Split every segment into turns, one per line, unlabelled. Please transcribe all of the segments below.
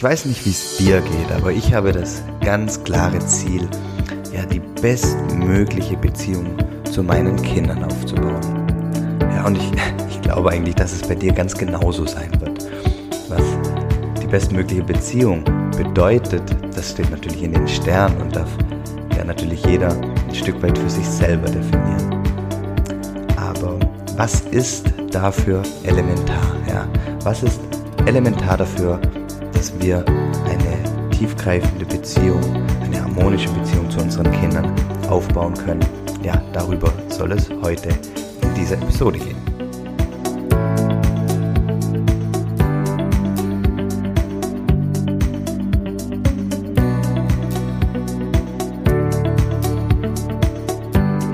Ich weiß nicht, wie es dir geht, aber ich habe das ganz klare Ziel, ja, die bestmögliche Beziehung zu meinen Kindern aufzubauen. Ja, und ich, ich glaube eigentlich, dass es bei dir ganz genauso sein wird. Was die bestmögliche Beziehung bedeutet, das steht natürlich in den Sternen und darf ja natürlich jeder ein Stück weit für sich selber definieren. Aber was ist dafür elementar? Ja? Was ist elementar dafür, dass wir eine tiefgreifende Beziehung, eine harmonische Beziehung zu unseren Kindern aufbauen können. Ja, darüber soll es heute in dieser Episode gehen.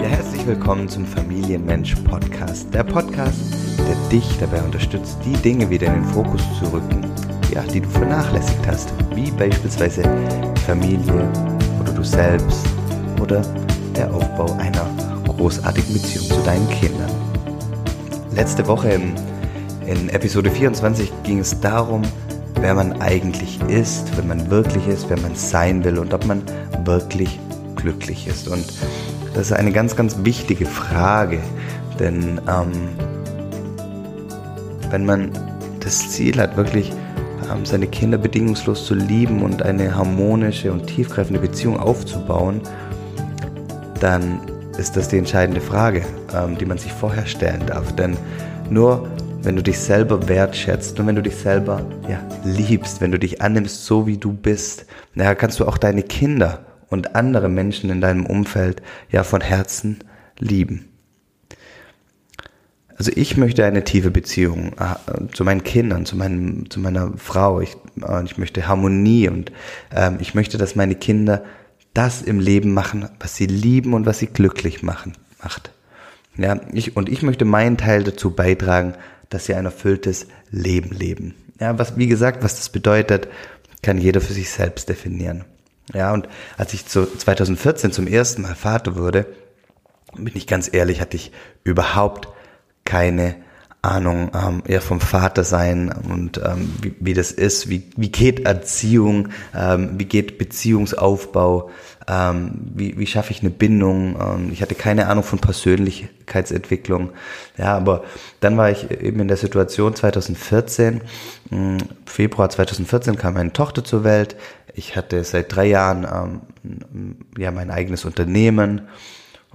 Ja, herzlich willkommen zum Familienmensch Podcast. Der Podcast, der dich dabei unterstützt, die Dinge wieder in den Fokus zu rücken, ja, die du vernachlässigt hast, wie beispielsweise Familie oder du selbst oder der Aufbau einer großartigen Beziehung zu deinen Kindern. Letzte Woche in, in Episode 24 ging es darum, wer man eigentlich ist, wenn man wirklich ist, wer man sein will und ob man wirklich glücklich ist. Und das ist eine ganz, ganz wichtige Frage, denn ähm, wenn man das Ziel hat, wirklich seine Kinder bedingungslos zu lieben und eine harmonische und tiefgreifende Beziehung aufzubauen, dann ist das die entscheidende Frage, ähm, die man sich vorher stellen darf. Denn nur wenn du dich selber wertschätzt und wenn du dich selber ja, liebst, wenn du dich annimmst, so wie du bist, ja, kannst du auch deine Kinder und andere Menschen in deinem Umfeld ja von Herzen lieben. Also ich möchte eine tiefe Beziehung äh, zu meinen Kindern, zu, meinem, zu meiner Frau. Ich, äh, ich möchte Harmonie und ähm, ich möchte, dass meine Kinder das im Leben machen, was sie lieben und was sie glücklich machen, macht. Ja, ich, und ich möchte meinen Teil dazu beitragen, dass sie ein erfülltes Leben leben. Ja, was, wie gesagt, was das bedeutet, kann jeder für sich selbst definieren. Ja, und als ich zu 2014 zum ersten Mal Vater wurde, bin ich ganz ehrlich, hatte ich überhaupt keine Ahnung ähm, eher vom Vater sein und ähm, wie, wie das ist, wie, wie geht Erziehung, ähm, wie geht Beziehungsaufbau, ähm, wie, wie schaffe ich eine Bindung. Ähm, ich hatte keine Ahnung von Persönlichkeitsentwicklung. Ja, aber dann war ich eben in der Situation 2014, im Februar 2014 kam meine Tochter zur Welt. Ich hatte seit drei Jahren ähm, ja mein eigenes Unternehmen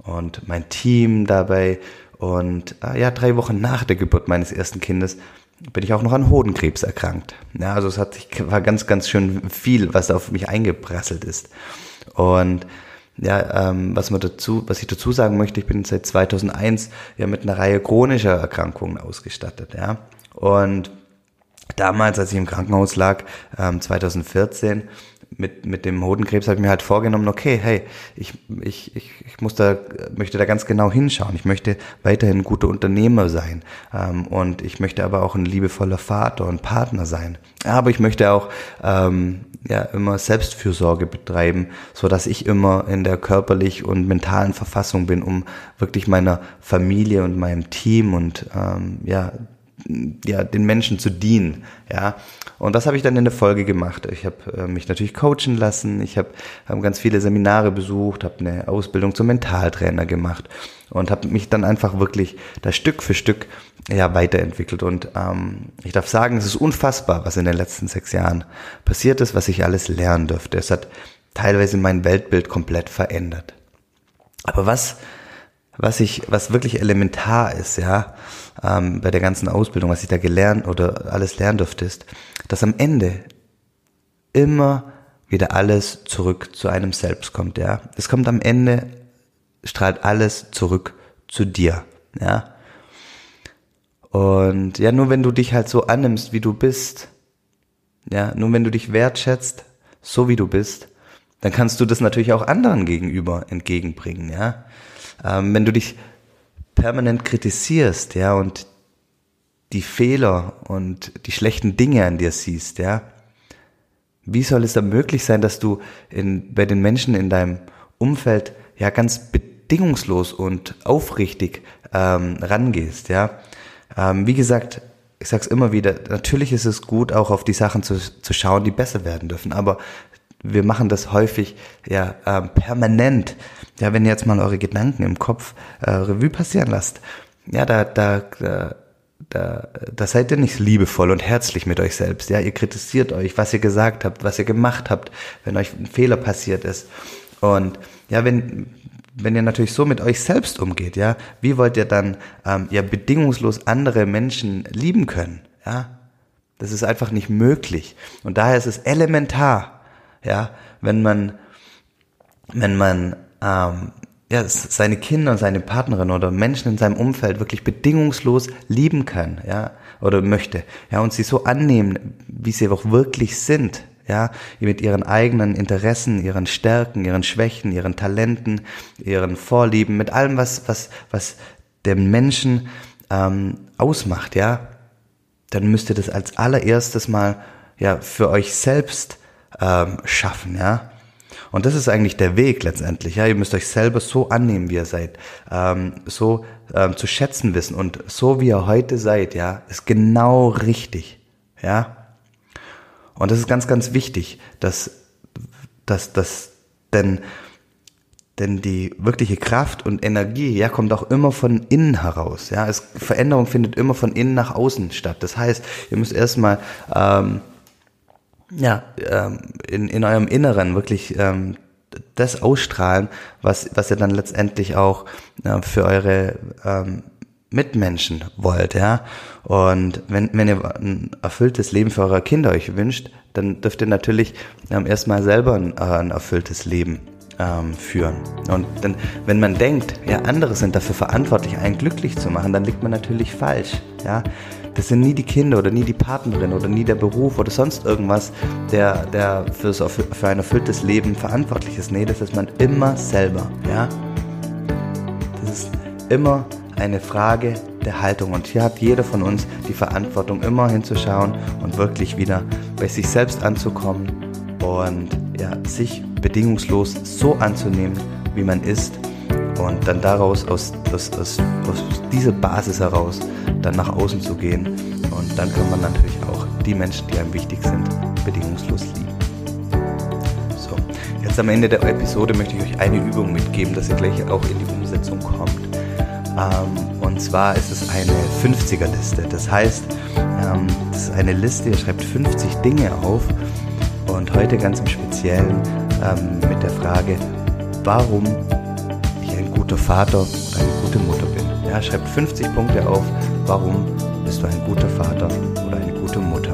und mein Team dabei und äh, ja, drei Wochen nach der Geburt meines ersten Kindes bin ich auch noch an Hodenkrebs erkrankt. Ja, also es hat sich, war ganz, ganz schön viel, was auf mich eingeprasselt ist. Und ja, ähm, was man dazu, was ich dazu sagen möchte, ich bin seit 2001 ja mit einer Reihe chronischer Erkrankungen ausgestattet, ja. Und damals, als ich im Krankenhaus lag, ähm, 2014, mit, mit dem Hodenkrebs habe ich mir halt vorgenommen, okay, hey, ich, ich, ich, ich muss da, möchte da ganz genau hinschauen. Ich möchte weiterhin ein guter Unternehmer sein. Ähm, und ich möchte aber auch ein liebevoller Vater und Partner sein. Aber ich möchte auch ähm, ja immer Selbstfürsorge betreiben, so dass ich immer in der körperlich und mentalen Verfassung bin, um wirklich meiner Familie und meinem Team und ähm, ja ja, den Menschen zu dienen, ja. Und das habe ich dann in der Folge gemacht. Ich habe äh, mich natürlich coachen lassen, ich habe hab ganz viele Seminare besucht, habe eine Ausbildung zum Mentaltrainer gemacht und habe mich dann einfach wirklich da Stück für Stück ja weiterentwickelt. Und ähm, ich darf sagen, es ist unfassbar, was in den letzten sechs Jahren passiert ist, was ich alles lernen dürfte. Es hat teilweise mein Weltbild komplett verändert. Aber was was ich, was wirklich elementar ist, ja, ähm, bei der ganzen Ausbildung, was ich da gelernt oder alles lernen durfte, ist, dass am Ende immer wieder alles zurück zu einem selbst kommt, ja. Es kommt am Ende, strahlt alles zurück zu dir, ja. Und ja, nur wenn du dich halt so annimmst, wie du bist, ja, nur wenn du dich wertschätzt, so wie du bist, dann kannst du das natürlich auch anderen gegenüber entgegenbringen, ja. Ähm, wenn du dich permanent kritisierst, ja, und die Fehler und die schlechten Dinge an dir siehst, ja, wie soll es dann möglich sein, dass du in, bei den Menschen in deinem Umfeld ja ganz bedingungslos und aufrichtig ähm, rangehst, ja? Ähm, wie gesagt, ich sag's immer wieder, natürlich ist es gut, auch auf die Sachen zu, zu schauen, die besser werden dürfen, aber wir machen das häufig ja ähm, permanent. Ja, wenn ihr jetzt mal eure Gedanken im Kopf äh, Revue passieren lasst, ja, da, da, da, da, da seid ihr nicht liebevoll und herzlich mit euch selbst. Ja, ihr kritisiert euch, was ihr gesagt habt, was ihr gemacht habt, wenn euch ein Fehler passiert ist. Und ja, wenn, wenn ihr natürlich so mit euch selbst umgeht, ja, wie wollt ihr dann ähm, ja bedingungslos andere Menschen lieben können? Ja, das ist einfach nicht möglich. Und daher ist es elementar, ja, wenn man, wenn man ähm, ja, seine Kinder und seine Partnerin oder Menschen in seinem Umfeld wirklich bedingungslos lieben kann, ja, oder möchte, ja, und sie so annehmen, wie sie auch wirklich sind, ja, mit ihren eigenen Interessen, ihren Stärken, ihren Schwächen, ihren Talenten, ihren Vorlieben, mit allem, was, was, was den Menschen ähm, ausmacht, ja, dann müsst ihr das als allererstes mal ja für euch selbst ähm, schaffen, ja. Und das ist eigentlich der Weg letztendlich. Ja, ihr müsst euch selber so annehmen, wie ihr seid, ähm, so ähm, zu schätzen wissen und so wie ihr heute seid, ja, ist genau richtig, ja. Und das ist ganz, ganz wichtig, dass, dass, dass, denn, denn die wirkliche Kraft und Energie, ja, kommt auch immer von innen heraus, ja. Es, Veränderung findet immer von innen nach außen statt. Das heißt, ihr müsst erstmal ähm, ja, ähm, in, in eurem Inneren wirklich ähm, das ausstrahlen, was, was ihr dann letztendlich auch äh, für eure ähm, Mitmenschen wollt, ja. Und wenn, wenn ihr ein erfülltes Leben für eure Kinder euch wünscht, dann dürft ihr natürlich ähm, erstmal selber ein, äh, ein erfülltes Leben ähm, führen. Und dann, wenn man denkt, ja, andere sind dafür verantwortlich, einen glücklich zu machen, dann liegt man natürlich falsch, ja. Das sind nie die Kinder oder nie die Partnerin oder nie der Beruf oder sonst irgendwas, der, der für, für ein erfülltes Leben verantwortlich ist. Nee, das ist man immer selber, ja. Das ist immer eine Frage der Haltung. Und hier hat jeder von uns die Verantwortung, immer hinzuschauen und wirklich wieder bei sich selbst anzukommen und ja, sich bedingungslos so anzunehmen, wie man ist und dann daraus, aus, aus, aus, aus dieser Basis heraus, dann nach außen zu gehen. Und dann kann man natürlich auch die Menschen, die einem wichtig sind, bedingungslos lieben. So, jetzt am Ende der Episode möchte ich euch eine Übung mitgeben, dass ihr gleich auch in die Umsetzung kommt. Ähm, und zwar ist es eine 50er-Liste. Das heißt, ähm, das ist eine Liste, ihr schreibt 50 Dinge auf und heute ganz im Speziellen ähm, mit der Frage, warum guter Vater oder eine gute Mutter bin. Ja, schreibt 50 Punkte auf, warum bist du ein guter Vater oder eine gute Mutter.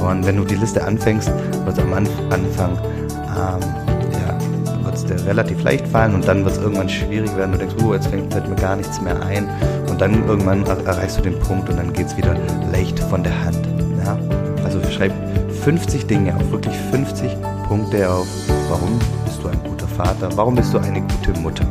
Und wenn du die Liste anfängst, wird es am Anfang ähm, ja, wird's dir relativ leicht fallen und dann wird es irgendwann schwierig werden. Du denkst, oh, jetzt fällt mir gar nichts mehr ein. Und dann irgendwann erreichst du den Punkt und dann geht es wieder leicht von der Hand. Ja? Also schreib 50 Dinge auf, wirklich 50 Punkte auf, warum bist du ein guter Vater, warum bist du eine gute Mutter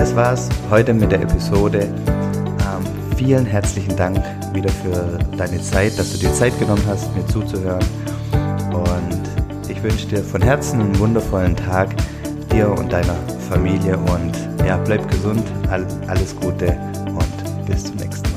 das war's heute mit der Episode. Ähm, vielen herzlichen Dank wieder für deine Zeit, dass du dir Zeit genommen hast, mir zuzuhören. Und ich wünsche dir von Herzen einen wundervollen Tag, dir und deiner Familie. Und ja, bleib gesund, alles Gute und bis zum nächsten Mal.